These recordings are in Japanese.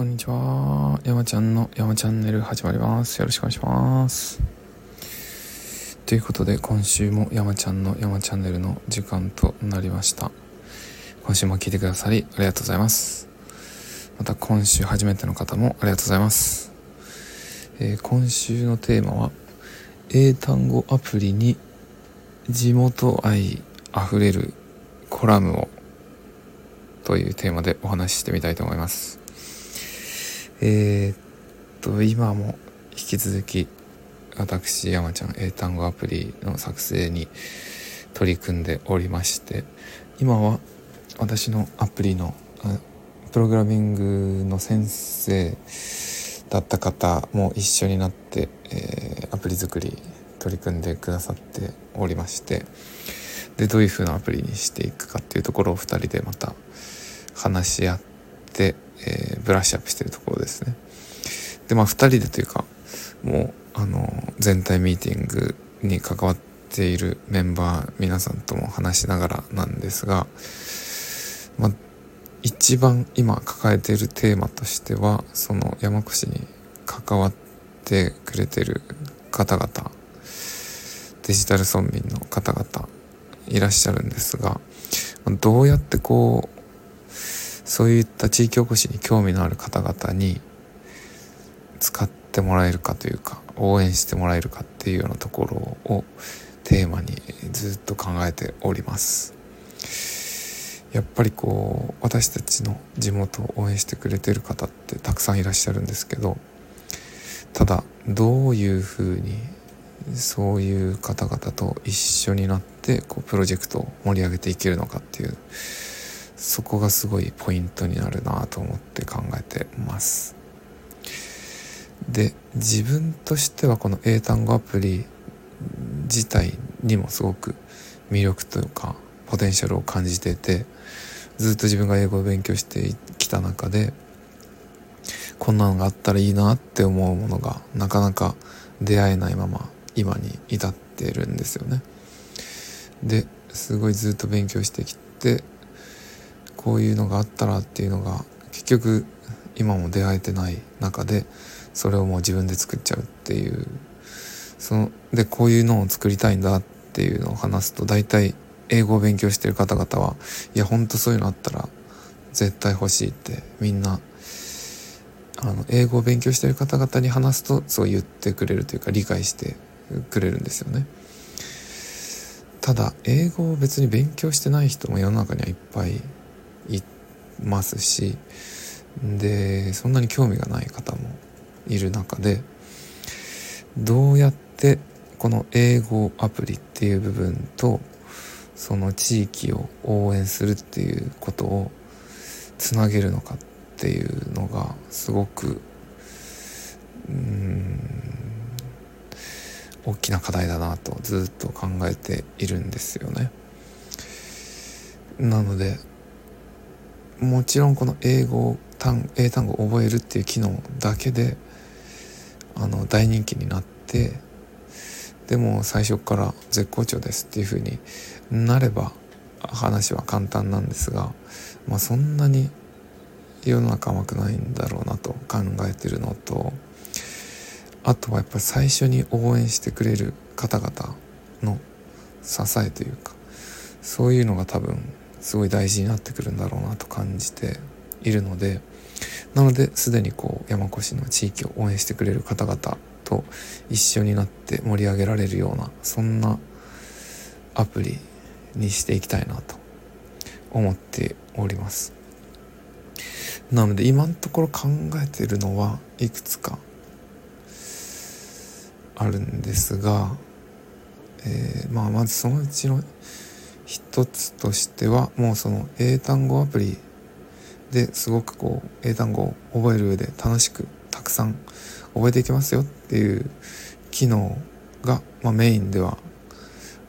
こんにちは。山ちゃんの山チャンネル始まります。よろしくお願いします。ということで、今週も山ちゃんの山チャンネルの時間となりました。今週も聞いてくださりありがとうございます。また今週初めての方もありがとうございます。えー、今週のテーマは、英単語アプリに地元愛あふれるコラムをというテーマでお話ししてみたいと思います。えー、っと、今も引き続き私山ちゃん英単語アプリの作成に取り組んでおりまして今は私のアプリのプログラミングの先生だった方も一緒になって、えー、アプリ作り取り組んでくださっておりましてでどういう風なアプリにしていくかっていうところを2人でまた話し合って、えー、ブラッシュアップしてるところですね。でまあ2人でというかもうあの全体ミーティングに関わっているメンバー皆さんとも話しながらなんですが、まあ、一番今抱えているテーマとしてはその山越に関わってくれてる方々デジタル村民の方々いらっしゃるんですがどうやってこうそういった地域おこしに興味のある方々に使ってもらえるかというか応援してもらえるかっていうようなところをテーマにずっと考えております。やっぱりこう私たちの地元を応援してくれてる方ってたくさんいらっしゃるんですけどただどういうふうにそういう方々と一緒になってこうプロジェクトを盛り上げていけるのかっていうそこがすごいポイントになるなと思って考えてますで自分としてはこの英単語アプリ自体にもすごく魅力というかポテンシャルを感じててずっと自分が英語を勉強してきた中でこんなのがあったらいいなって思うものがなかなか出会えないまま今に至ってるんですよね。ですごいずっと勉強してきてこういうのがあったらっていうのが結局今も出会えてない中でそれをもう自分で作っちゃうっていうそのでこういうのを作りたいんだっていうのを話すと大体英語を勉強してる方々はいやほんとそういうのあったら絶対欲しいってみんなあの英語を勉強してる方々に話すとそう言ってくれるというか理解してくれるんですよね。ただ英語を別に勉強してない人も世の中にはいっぱいいますしでそんなに興味がない方もいる中でどうやってこの英語アプリっていう部分とその地域を応援するっていうことをつなげるのかっていうのがすごくうん大きな課題だなとずっと考えているんですよね。なのでもちろんこの英語単英単語を覚えるっていう機能だけであの大人気になってでも最初から絶好調ですっていう風になれば話は簡単なんですが、まあ、そんなに世の中甘くないんだろうなと考えてるのとあとはやっぱり最初に応援してくれる方々の支えというかそういうのが多分すごい大事になってくるんだろうなと感じているのでなのですでにこう山古志の地域を応援してくれる方々と一緒になって盛り上げられるようなそんなアプリにしていきたいなと思っております。なので今のところ考えているのはいくつかあるんですが、えー、まあまずそのうちの一つとしてはもうその英単語アプリですごくこう英単語を覚える上で楽しくたくさん覚えていけますよっていう機能が、まあ、メインでは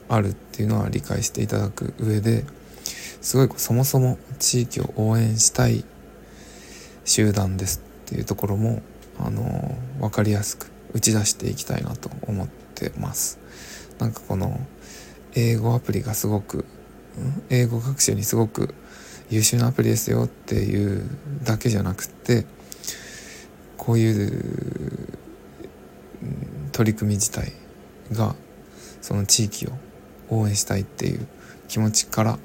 あるっていうのは理解していただく上ですごいそもそも地域を応援したい集団ですっていうところもあの分かりやすく打ち出していきたいなと思ってます。なんかこの英語アプリがすごく英語学習にすごく優秀なアプリですよっていうだけじゃなくてこういう取り組み自体がその地域を応援したいっていう気持ちから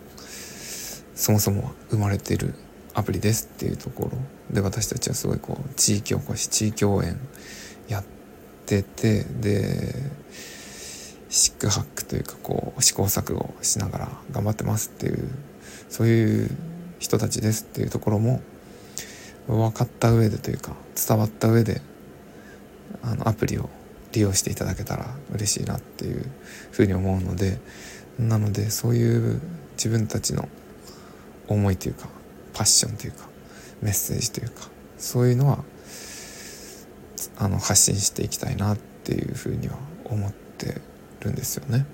そもそもは生まれてるアプリですっていうところで私たちはすごいこう地域おこし地域応援やっててでシックハックというかこう試行錯誤しながら頑張ってますっていうそういう人たちですっていうところも分かった上でというか伝わった上であのアプリを利用していただけたら嬉しいなっていうふうに思うのでなのでそういう自分たちの思いというかパッションというかメッセージというかそういうのはあの発信していきたいなっていうふうには思ってるんですよね。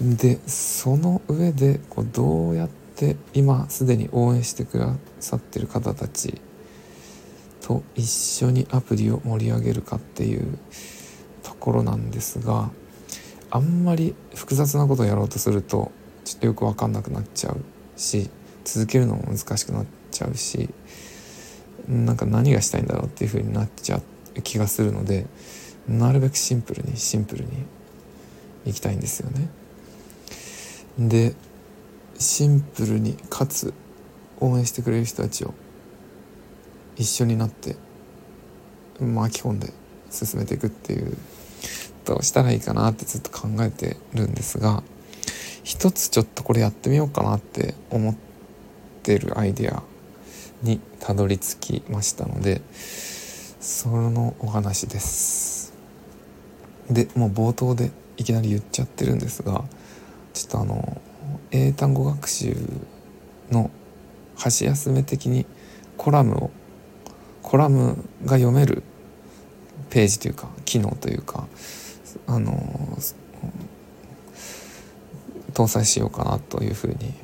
でその上でこうどうやって今すでに応援してくださってる方たちと一緒にアプリを盛り上げるかっていうところなんですがあんまり複雑なことをやろうとするとちょっとよく分かんなくなっちゃうし続けるのも難しくなっちゃうしなんか何がしたいんだろうっていう風になっちゃう気がするのでなるべくシンプルにシンプルにいきたいんですよね。でシンプルにかつ応援してくれる人たちを一緒になって巻き込んで進めていくっていうどうしたらいいかなってずっと考えてるんですが一つちょっとこれやってみようかなって思ってるアイデアにたどり着きましたのでそのお話ですでもう冒頭でいきなり言っちゃってるんですがちょっとあの英単語学習の箸休め的にコラムをコラムが読めるページというか機能というかあの搭載しようかなというふうに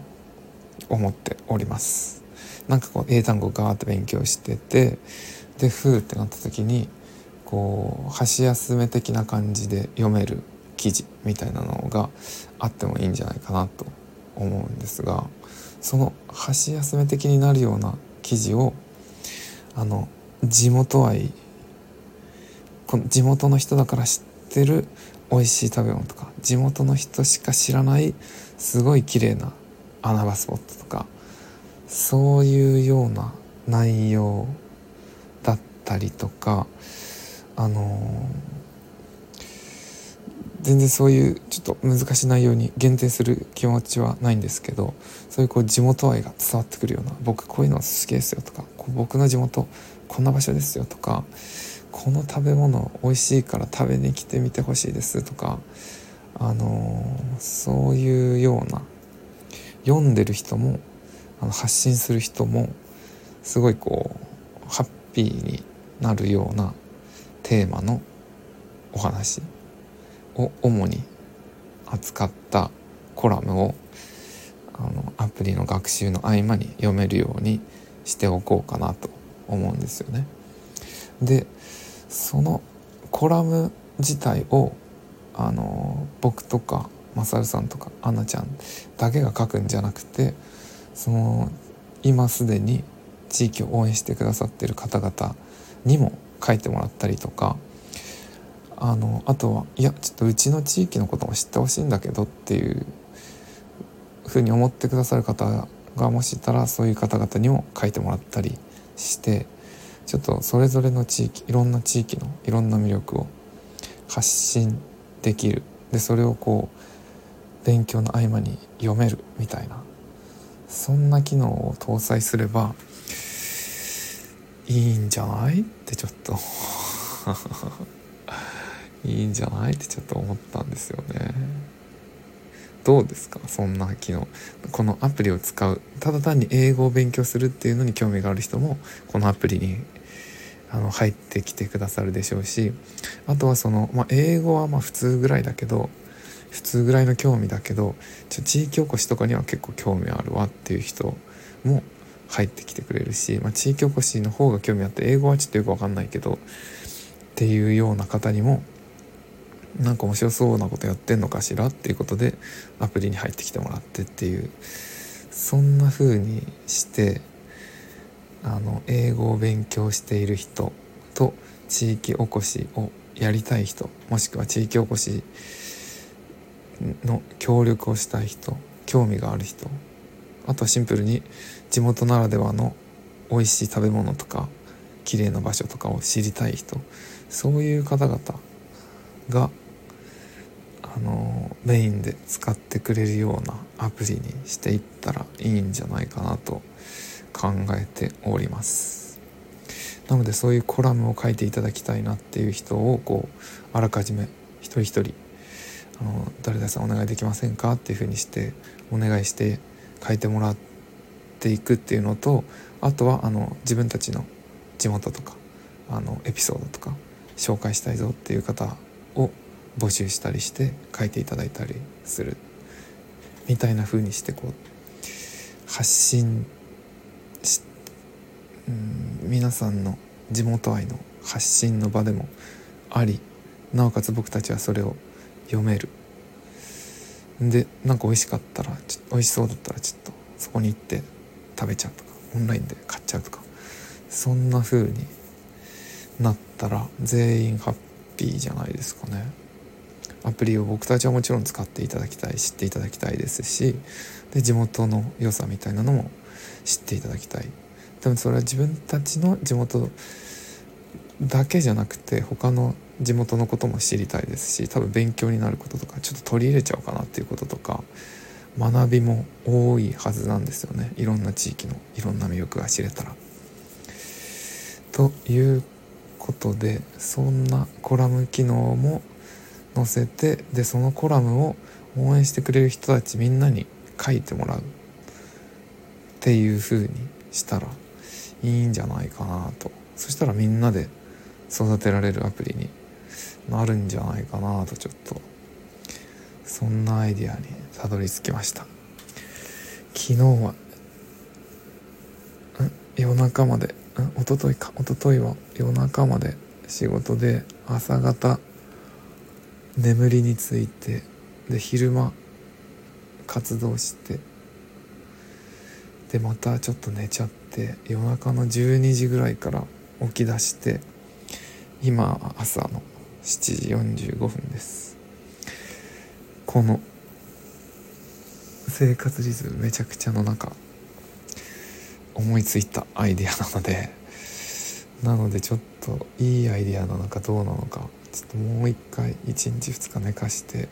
思っております。なんかこう英単語ガーって勉強しててでふーってなった時にこう箸休め的な感じで読める記事みたいなのがあってもいいんじゃないかなと思うんですがその箸休め的になるような記事をあの地元愛この地元の人だから知ってる美味しい食べ物とか地元の人しか知らないすごい綺麗な穴場スポットとかそういうような内容だったりとかあの全然そういうちょっと難しい内容に限定する気持ちはないんですけどそういうこう地元愛が伝わってくるような僕こういうの好きですよとか僕の地元こんな場所ですよとかこの食べ物美味しいから食べに来てみてほしいですとかあの、そういうような読んでる人もあの発信する人もすごいこうハッピーになるようなテーマのお話を主に扱ったコラムをあのアプリの学習の合間に読めるようにしておこうかなと思うんですよね。でそのコラム自体をあの僕とかマサルさんとかアナちゃんだけが書くんじゃなくてその今すでに地域を応援してくださってる方々にも書いてもらったりとかあのあとはいやちょっとうちの地域のことも知ってほしいんだけどっていうふうに思ってくださる方がもしいたらそういう方々にも書いてもらったりしてちょっとそれぞれの地域いろんな地域のいろんな魅力を発信できる。でそれをこう勉強の合間に読めるみたいなそんな機能を搭載すればいいんじゃない？ってちょっと。いいんじゃない？ってちょっと思ったんですよね。どうですか？そんな機能。このアプリを使う。ただ単に英語を勉強するっていうのに興味がある人もこのアプリにあの入ってきてくださるでしょうしあとはその、まあ、英語はまあ普通ぐらいだけど普通ぐらいの興味だけどちょ地域おこしとかには結構興味あるわっていう人も入ってきてくれるし、まあ、地域おこしの方が興味あって英語はちょっとよく分かんないけどっていうような方にもなんか面白そうなことやってんのかしらっていうことでアプリに入ってきてもらってっていうそんな風にしてあの英語を勉強している人と地域おこしをやりたい人もしくは地域おこしの協力をしたい人興味がある人あとはシンプルに地元ならではの美味しい食べ物とか綺麗な場所とかを知りたい人そういう方々があのメインで使ってくれるようなアプリにしていったらいいんじゃないかなと考えております。なのでそういうコラムを書いていただきたいなっていう人をこうあらかじめ一人一人あの誰々さんお願いできませんかっていうふうにしてお願いして書いてもらっていくっていうのとあとはあの自分たちの地元とかあのエピソードとか紹介したいぞっていう方を募集したりして書いていただいたりするみたいな風にしてこう発信しうん皆さんの地元愛の発信の場でもありなおかつ僕たちはそれを読めるでなんか美味しかったらちょ美味しそうだったらちょっとそこに行って食べちゃうとかオンラインで買っちゃうとかそんな風になったら全員ハッピーじゃないですかね。アプリを僕たちはもちろん使っていただきたい知っていただきたいですしで地元の良さみたいなのも知っていただきたい。でもそれは自分たちの地元だけじゃなくて他の地元のことも知りたいですし多分勉強になることとかちょっと取り入れちゃおうかなっていうこととか学びも多いはずなんですよねいろんな地域のいろんな魅力が知れたら。ということでそんなコラム機能も載せてでそのコラムを応援してくれる人たちみんなに書いてもらうっていう風にしたらいいんじゃないかなとそしたらみんなで育てられるアプリになるんじゃないかなとちょっとそんなアイディアにたどり着きました。昨日は夜中まで一昨日か。一昨日は夜中まで仕事で朝方眠りについてで昼間活動してでまたちょっと寝ちゃって夜中の12時ぐらいから起き出して今朝の7時45分です。この生活リズムめちゃくちゃの中思いついたアイデアなのでなのでちょっといいアイデアなのかどうなのかちょっともう一回1日2日寝かして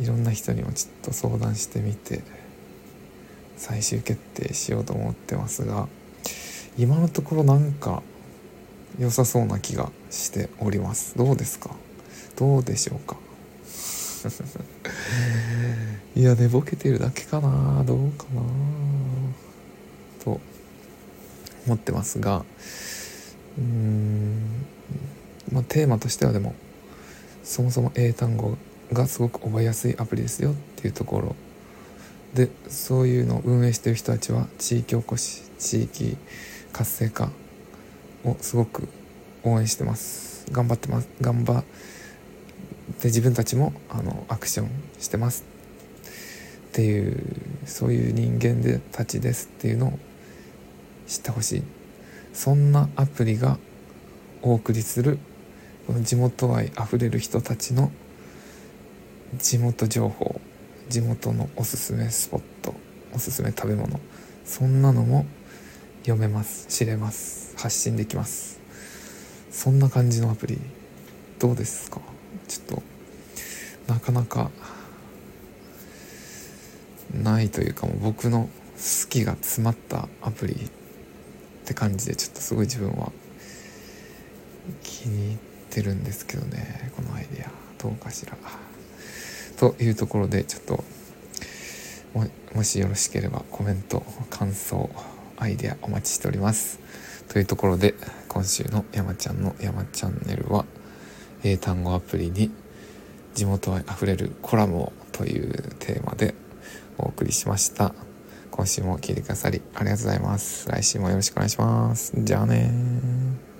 いろんな人にもちょっと相談してみて最終決定しようと思ってますが今のところなんか良さそうな気がしております。どうですか？どうでしょうか？いや寝ぼけてるだけかな。どうかな？と思ってますがうーんまあテーマとしてはでもそもそも英単語がすごく覚えやすいアプリですよっていうところでそういうのを運営してる人たちは地域おこし地域活性化をすごく応援してます。頑張ってます。頑張って自分たちもあのアクションしてますっていうそういう人間でたちですっていうのを知ってほしい。そんなアプリがお送りするこの地元愛あふれる人たちの地元情報地元のおすすめスポットおすすめ食べ物そんなのも読めます知れます発信できます。そんな感じのアプリどうですか？ちょっとなかなかないというかもう僕の好きが詰まったアプリって感じでちょっとすごい自分は気に入ってるんですけどねこのアイデアどうかしら。というところでちょっとももしよろしければコメント感想アイデアお待ちしております。というところで今週の山ちゃんの山チャンネルは英単語アプリに地元愛あふれるコラムをというテーマでお送りしました。今週も聴いてくださりありがとうございます。来週もよろしくお願いします。じゃあね